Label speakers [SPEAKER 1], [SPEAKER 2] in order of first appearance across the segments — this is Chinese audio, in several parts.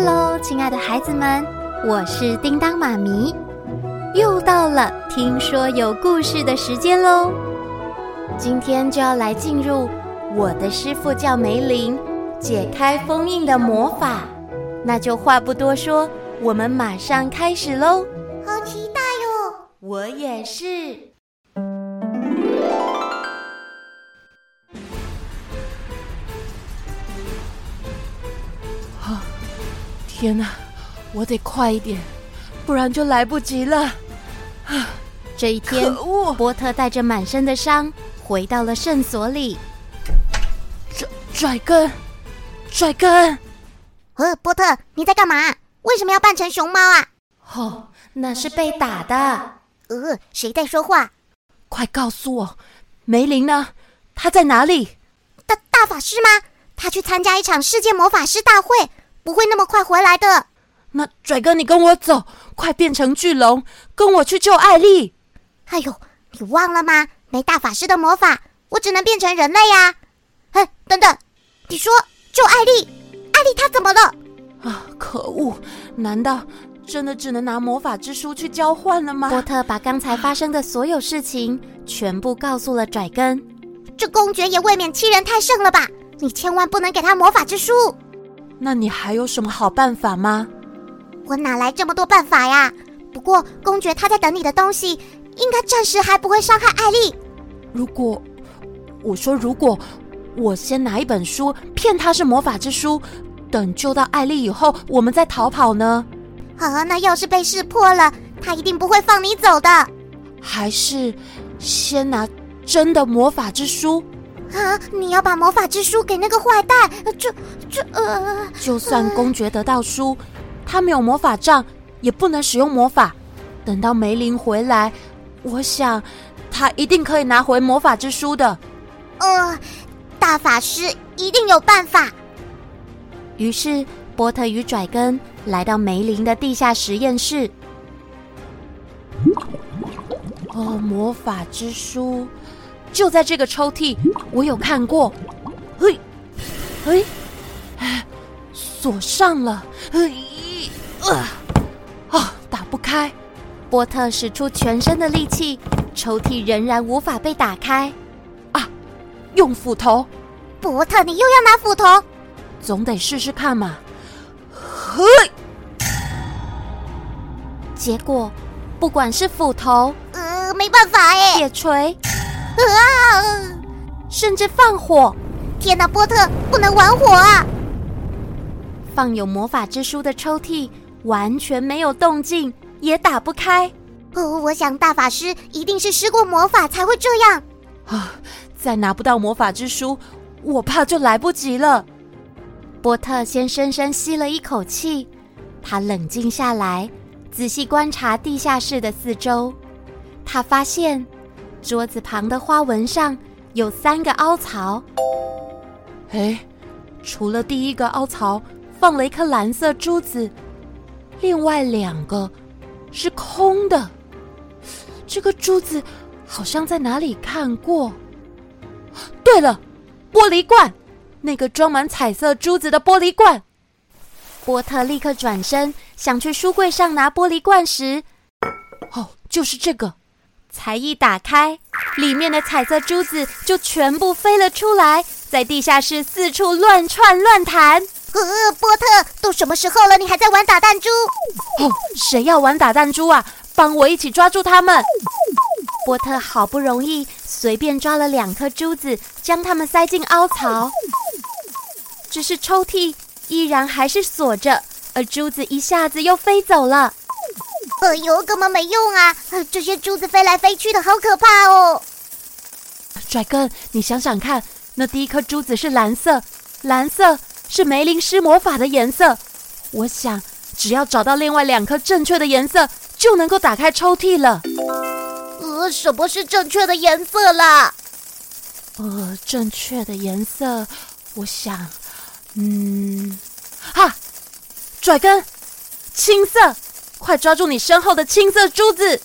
[SPEAKER 1] Hello，亲爱的孩子们，我是叮当妈咪，又到了听说有故事的时间喽。今天就要来进入我的师傅叫梅林，解开封印的魔法。那就话不多说，我们马上开始喽。
[SPEAKER 2] 好期待哟！
[SPEAKER 1] 我也是。
[SPEAKER 3] 天哪，我得快一点，不然就来不及了。
[SPEAKER 1] 啊！这一天，波特带着满身的伤回到了圣所里。
[SPEAKER 3] 拽拽根，拽根。
[SPEAKER 2] 呃，波特，你在干嘛？为什么要扮成熊猫啊？
[SPEAKER 1] 哦，那是被打的。
[SPEAKER 2] 呃，谁在说话？
[SPEAKER 3] 快告诉我，梅林呢？他在哪里？
[SPEAKER 2] 大大法师吗？他去参加一场世界魔法师大会。不会那么快回来的。
[SPEAKER 3] 那拽哥，你跟我走，快变成巨龙，跟我去救艾丽。
[SPEAKER 2] 哎呦，你忘了吗？没大法师的魔法，我只能变成人类呀。嘿，等等，你说救艾丽？艾丽她怎么了？
[SPEAKER 3] 啊，可恶！难道真的只能拿魔法之书去交换了吗？
[SPEAKER 1] 波特把刚才发生的所有事情全部告诉了拽根。
[SPEAKER 2] 这公爵也未免欺人太甚了吧？你千万不能给他魔法之书。
[SPEAKER 3] 那你还有什么好办法吗？
[SPEAKER 2] 我哪来这么多办法呀？不过公爵他在等你的东西，应该暂时还不会伤害艾丽。
[SPEAKER 3] 如果我说如果我先拿一本书骗他是魔法之书，等救到艾丽以后，我们再逃跑呢？
[SPEAKER 2] 啊，那要是被识破了，他一定不会放你走的。
[SPEAKER 3] 还是先拿真的魔法之书？
[SPEAKER 2] 啊！你要把魔法之书给那个坏蛋？这、这……呃……
[SPEAKER 3] 就算公爵得到书，他没有魔法杖，也不能使用魔法。等到梅林回来，我想他一定可以拿回魔法之书的。
[SPEAKER 2] 呃，大法师一定有办法。
[SPEAKER 1] 于是波特与拽根来到梅林的地下实验室。
[SPEAKER 3] 哦，魔法之书。就在这个抽屉，我有看过。嘿，嘿，锁上了。嘿，啊，啊，打不开。
[SPEAKER 1] 波特使出全身的力气，抽屉仍然无法被打开。
[SPEAKER 3] 啊，用斧头。
[SPEAKER 2] 波特，你又要拿斧头？
[SPEAKER 3] 总得试试看嘛。嘿，
[SPEAKER 1] 结果，不管是斧头，
[SPEAKER 2] 呃，没办法哎，
[SPEAKER 1] 铁锤。
[SPEAKER 2] 啊！
[SPEAKER 1] 甚至放火！
[SPEAKER 2] 天哪，波特不能玩火啊！
[SPEAKER 1] 放有魔法之书的抽屉完全没有动静，也打不开。
[SPEAKER 2] 哦，我想大法师一定是施过魔法才会这样。
[SPEAKER 3] 啊！再拿不到魔法之书，我怕就来不及了。
[SPEAKER 1] 波特先深深吸了一口气，他冷静下来，仔细观察地下室的四周，他发现。桌子旁的花纹上有三个凹槽。
[SPEAKER 3] 哎，除了第一个凹槽放了一颗蓝色珠子，另外两个是空的。这个珠子好像在哪里看过。对了，玻璃罐，那个装满彩色珠子的玻璃罐。
[SPEAKER 1] 波特立刻转身想去书柜上拿玻璃罐时，
[SPEAKER 3] 哦，就是这个。
[SPEAKER 1] 才一打开，里面的彩色珠子就全部飞了出来，在地下室四处乱窜乱弹。
[SPEAKER 2] 呃，波特，都什么时候了，你还在玩打弹珠？
[SPEAKER 3] 哦，谁要玩打弹珠啊？帮我一起抓住他们！
[SPEAKER 1] 波特好不容易随便抓了两颗珠子，将它们塞进凹槽，只是抽屉依然还是锁着，而珠子一下子又飞走了。
[SPEAKER 2] 哎呦，根本没用啊！这些珠子飞来飞去的，好可怕哦！
[SPEAKER 3] 拽根，你想想看，那第一颗珠子是蓝色，蓝色是梅林施魔法的颜色。我想，只要找到另外两颗正确的颜色，就能够打开抽屉了。
[SPEAKER 2] 呃，什么是正确的颜色啦？
[SPEAKER 3] 呃，正确的颜色，我想，嗯，哈，拽根，青色。快抓住你身后的青色珠子！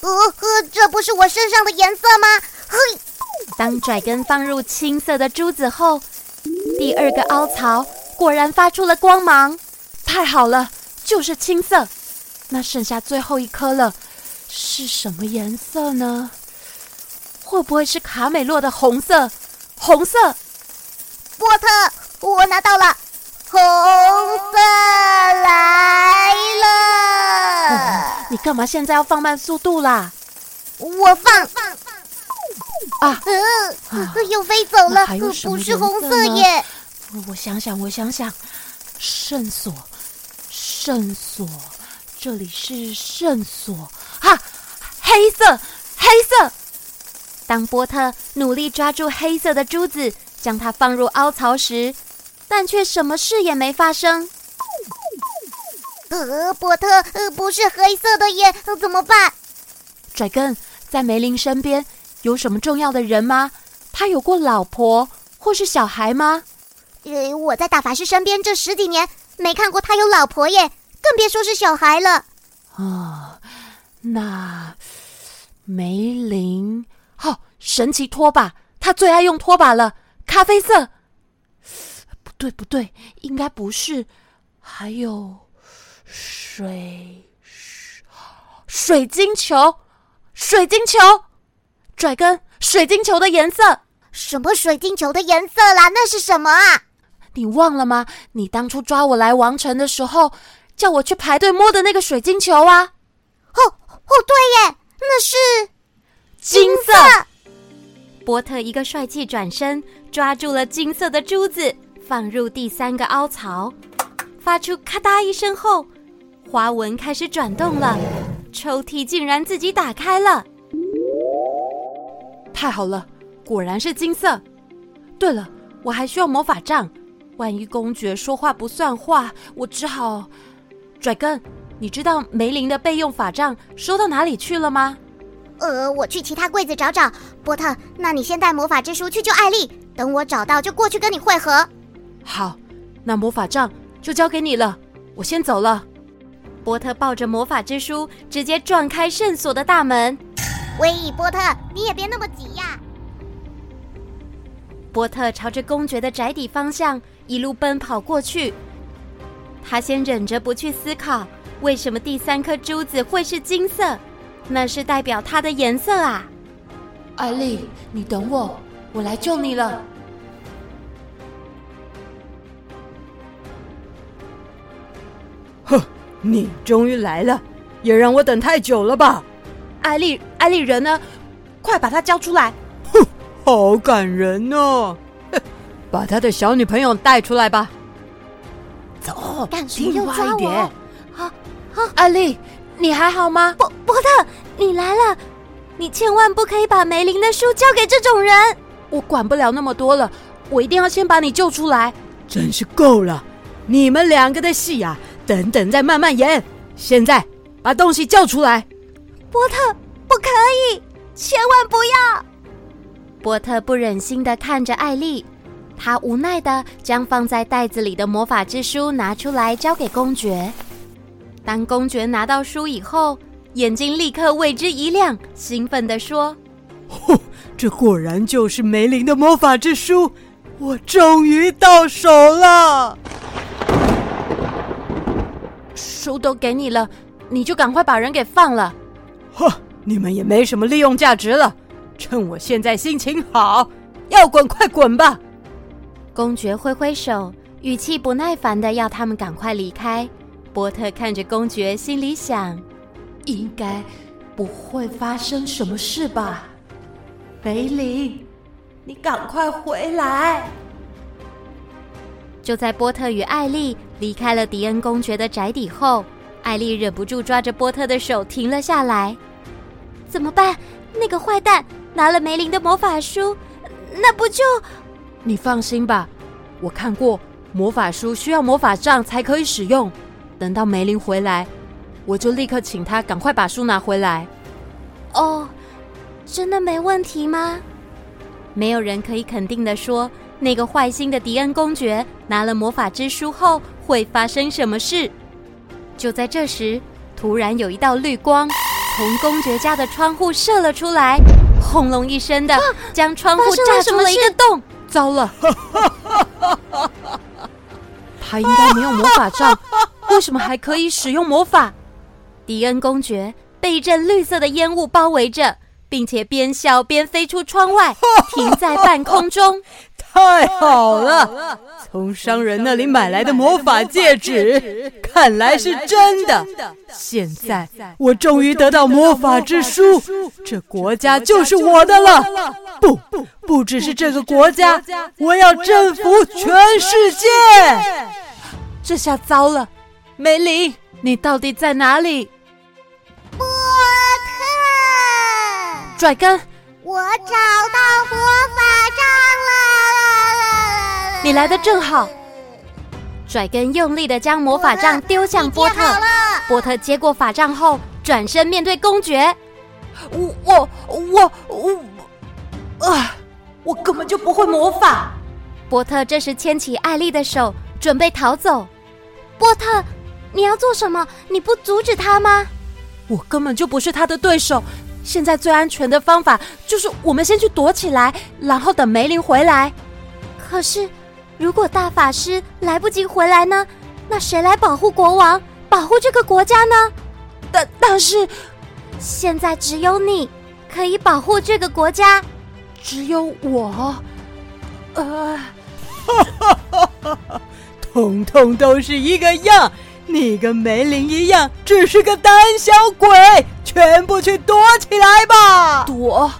[SPEAKER 2] 呃呵，这不是我身上的颜色吗？嘿！
[SPEAKER 1] 当拽根放入青色的珠子后，第二个凹槽果然发出了光芒，
[SPEAKER 3] 太好了，就是青色。那剩下最后一颗了，是什么颜色呢？会不会是卡美洛的红色？红色。
[SPEAKER 2] 波特，我拿到了，红色来了。
[SPEAKER 3] 嗯，你干嘛现在要放慢速度啦？
[SPEAKER 2] 我放放放
[SPEAKER 3] 啊！
[SPEAKER 2] 嗯、呃，又飞走了，不是红色耶。
[SPEAKER 3] 我想想，我想想，圣所，圣所，这里是圣所。啊，黑色，黑色。当波特努力抓住黑色的珠子，将它放入凹槽时，但却什么事也没发生。
[SPEAKER 2] 呃，波特，呃，不是黑色的耶，怎么办？
[SPEAKER 3] 拽根，在梅林身边有什么重要的人吗？他有过老婆或是小孩吗？
[SPEAKER 2] 呃，我在大法师身边这十几年没看过他有老婆耶，更别说是小孩了。啊、
[SPEAKER 3] 哦，那梅林，好、哦，神奇拖把，他最爱用拖把了，咖啡色。不对，不对，应该不是。还有水水水晶球，水晶球，拽根，水晶球的颜色。
[SPEAKER 2] 什么水晶球的颜色啦？那是什么啊？
[SPEAKER 3] 你忘了吗？你当初抓我来王城的时候，叫我去排队摸的那个水晶球啊！
[SPEAKER 2] 哦哦，对耶，那是
[SPEAKER 3] 金色。波特一个帅气转身，抓住了金色的珠子，放入第三个凹槽，发出咔嗒一声后，花纹开始转动了，抽屉竟然自己打开了。太好了，果然是金色。对了，我还需要魔法杖。万一公爵说话不算话，我只好拽根。你知道梅林的备用法杖收到哪里去了吗？
[SPEAKER 2] 呃，我去其他柜子找找。波特，那你先带魔法之书去救艾丽，等我找到就过去跟你会合。
[SPEAKER 3] 好，那魔法杖就交给你了，我先走了。波特抱着魔法之书，直接撞开圣所的大门。
[SPEAKER 2] 喂，波特，你也别那么急呀。
[SPEAKER 3] 波特朝着公爵的宅邸方向。一路奔跑过去，他先忍着不去思考为什么第三颗珠子会是金色，那是代表它的颜色啊！艾丽，你等我，我来救你了。
[SPEAKER 4] 你终于来了，也让我等太久了吧？
[SPEAKER 3] 艾丽，艾丽人呢？快把他交出来！
[SPEAKER 4] 哼，好感人哦。把他的小女朋友带出来吧。
[SPEAKER 3] 走，
[SPEAKER 2] 听话一点。
[SPEAKER 3] 好，好，艾丽，你还好吗？
[SPEAKER 2] 伯伯特，你来了，你千万不可以把梅林的书交给这种人。
[SPEAKER 3] 我管不了那么多了，我一定要先把你救出来。
[SPEAKER 4] 真是够了，你们两个的戏呀，等等再慢慢演。现在把东西交出来。
[SPEAKER 2] 波特，不可以，千万不要。
[SPEAKER 3] 波特不忍心的看着艾丽。他无奈的将放在袋子里的魔法之书拿出来，交给公爵。当公爵拿到书以后，眼睛立刻为之一亮，兴奋的说：“
[SPEAKER 4] 哦，这果然就是梅林的魔法之书，我终于到手了！
[SPEAKER 3] 书都给你了，你就赶快把人给放了。
[SPEAKER 4] 哼，你们也没什么利用价值了，趁我现在心情好，要滚快滚吧！”
[SPEAKER 3] 公爵挥挥手，语气不耐烦的要他们赶快离开。波特看着公爵，心里想：应该不会发生什么事吧？梅林，你赶快回来！就在波特与艾丽离开了迪恩公爵的宅邸后，艾丽忍不住抓着波特的手停了下来。
[SPEAKER 2] 怎么办？那个坏蛋拿了梅林的魔法书，那不就……
[SPEAKER 3] 你放心吧，我看过魔法书需要魔法杖才可以使用。等到梅林回来，我就立刻请他赶快把书拿回来。
[SPEAKER 2] 哦，真的没问题吗？
[SPEAKER 3] 没有人可以肯定的说，那个坏心的迪恩公爵拿了魔法之书后会发生什么事。就在这时，突然有一道绿光从公爵家的窗户射了出来，轰隆一声的将窗户炸出了一个洞。糟了，他应该没有魔法杖，为什么还可以使用魔法？迪恩公爵被一阵绿色的烟雾包围着，并且边笑边飞出窗外，停在半空中。
[SPEAKER 4] 太好了！从商人那里买来的魔法戒指，看来是真的。现在我终于得到魔法之书，这国家就是我的了。不，不不只是这个国家，我要征服全世界。
[SPEAKER 3] 这下糟了，梅林，你到底在哪里？
[SPEAKER 2] 波特，
[SPEAKER 3] 拽根，
[SPEAKER 2] 我找到魔法杖了！
[SPEAKER 3] 你来的正好。拽根用力的将魔法杖丢向波特，波特接过法杖后，转身面对公爵。我我我我，啊！我根本就不会魔法。波特这时牵起艾丽的手，准备逃走。
[SPEAKER 1] 波特，你要做什么？你不阻止他吗？
[SPEAKER 3] 我根本就不是他的对手。现在最安全的方法就是我们先去躲起来，然后等梅林回来。
[SPEAKER 1] 可是，如果大法师来不及回来呢？那谁来保护国王，保护这个国家呢？
[SPEAKER 3] 但但是，
[SPEAKER 1] 现在只有你可以保护这个国家，
[SPEAKER 3] 只有我。呃。
[SPEAKER 4] 统统都是一个样，你跟梅林一样，只是个胆小鬼，全部去躲起来吧！
[SPEAKER 3] 躲？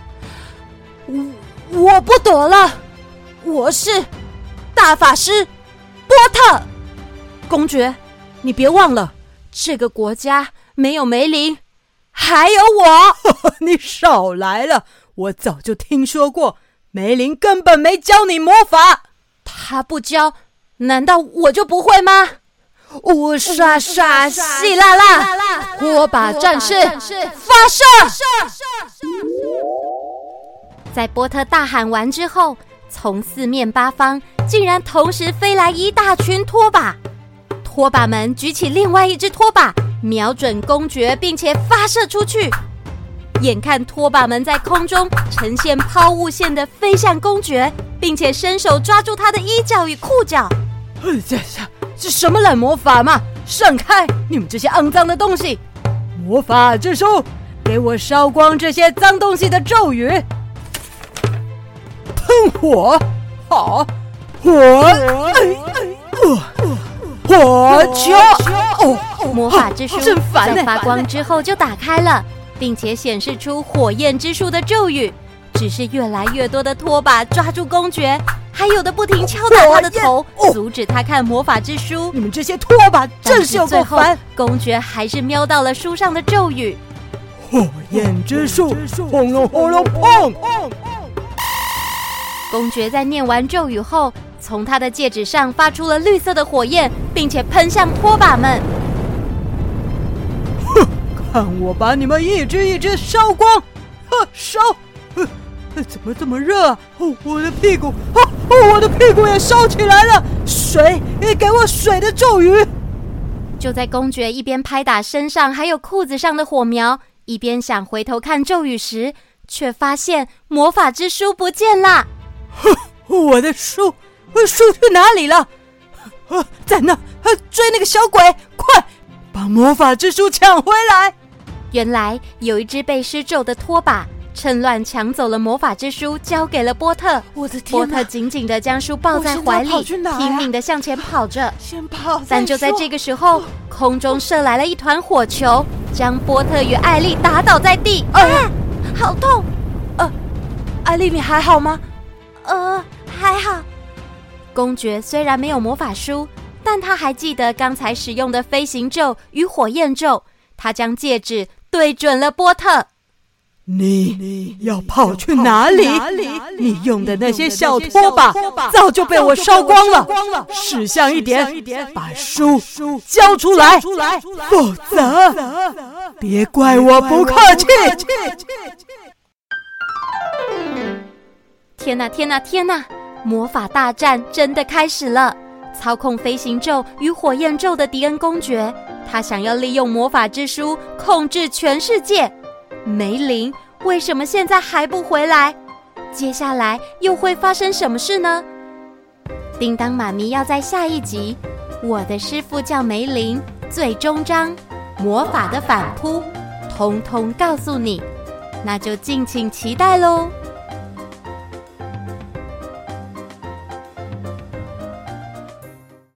[SPEAKER 3] 我我不躲了，我是大法师波特公爵，你别忘了，这个国家没有梅林，还有我。
[SPEAKER 4] 你少来了，我早就听说过，梅林根本没教你魔法，
[SPEAKER 3] 他不教。难道我就不会吗？乌刷刷，细辣辣，拖把战士发射！在波特大喊完之后，从四面八方竟然同时飞来一大群拖把。拖把们举起另外一只拖把，瞄准公爵，并且发射出去。眼看拖把们在空中呈现抛物线的飞向公爵，并且伸手抓住他的衣角与裤脚。
[SPEAKER 4] 这这这什么烂魔法嘛！闪开！你们这些肮脏的东西！魔法之书，给我烧光这些脏东西的咒语！喷火！好，火！火球！
[SPEAKER 3] 魔法之书在发光之后就打开了，并且显示出火焰之术的咒语。只是越来越多的拖把抓住公爵。还有的不停敲打他的头，阻止他看魔法之书。
[SPEAKER 4] 你们这些拖把真是有够烦！
[SPEAKER 3] 公爵还是瞄到了书上的咒语：
[SPEAKER 4] 火焰之术，轰隆轰隆砰！
[SPEAKER 3] 公爵在念完咒语后，从他的戒指上发出了绿色的火焰，并且喷向拖把们。
[SPEAKER 4] 哼，看我把你们一只一只烧光！呵，烧！呵。怎么这么热啊？哦，我的屁股！哦哦，我的屁股也烧起来了！水，你给我水的咒语！
[SPEAKER 3] 就在公爵一边拍打身上还有裤子上的火苗，一边想回头看咒语时，却发现魔法之书不见了。
[SPEAKER 4] 哼，我的书，我的书去哪里了？啊，在那！啊，追那个小鬼！快，把魔法之书抢回来！
[SPEAKER 3] 原来有一只被施咒的拖把。趁乱抢走了魔法之书，交给了波特。
[SPEAKER 4] 我的天！
[SPEAKER 3] 波特紧紧的将书抱在怀里，拼命的向前跑着。
[SPEAKER 4] 先跑！
[SPEAKER 3] 但就在这个时候，空中射来了一团火球，将波特与艾丽打倒在地。
[SPEAKER 1] 啊！好痛！
[SPEAKER 3] 呃，艾丽，你还好吗？
[SPEAKER 1] 呃，还好。
[SPEAKER 3] 公爵虽然没有魔法书，但他还记得刚才使用的飞行咒与火焰咒。他将戒指对准了波特。
[SPEAKER 4] 你要跑去哪里？你用的那些小拖把早就被我烧光了。识相一点，把书交出来，否则别怪我不客气。
[SPEAKER 3] 天哪，天哪，天哪！魔法大战真的开始了！操控飞行咒与火焰咒的迪恩公爵，他想要利用魔法之书控制全世界。梅林为什么现在还不回来？接下来又会发生什么事呢？叮当妈咪要在下一集《我的师傅叫梅林》最终章魔法的反扑，通通告诉你，那就敬请期待喽。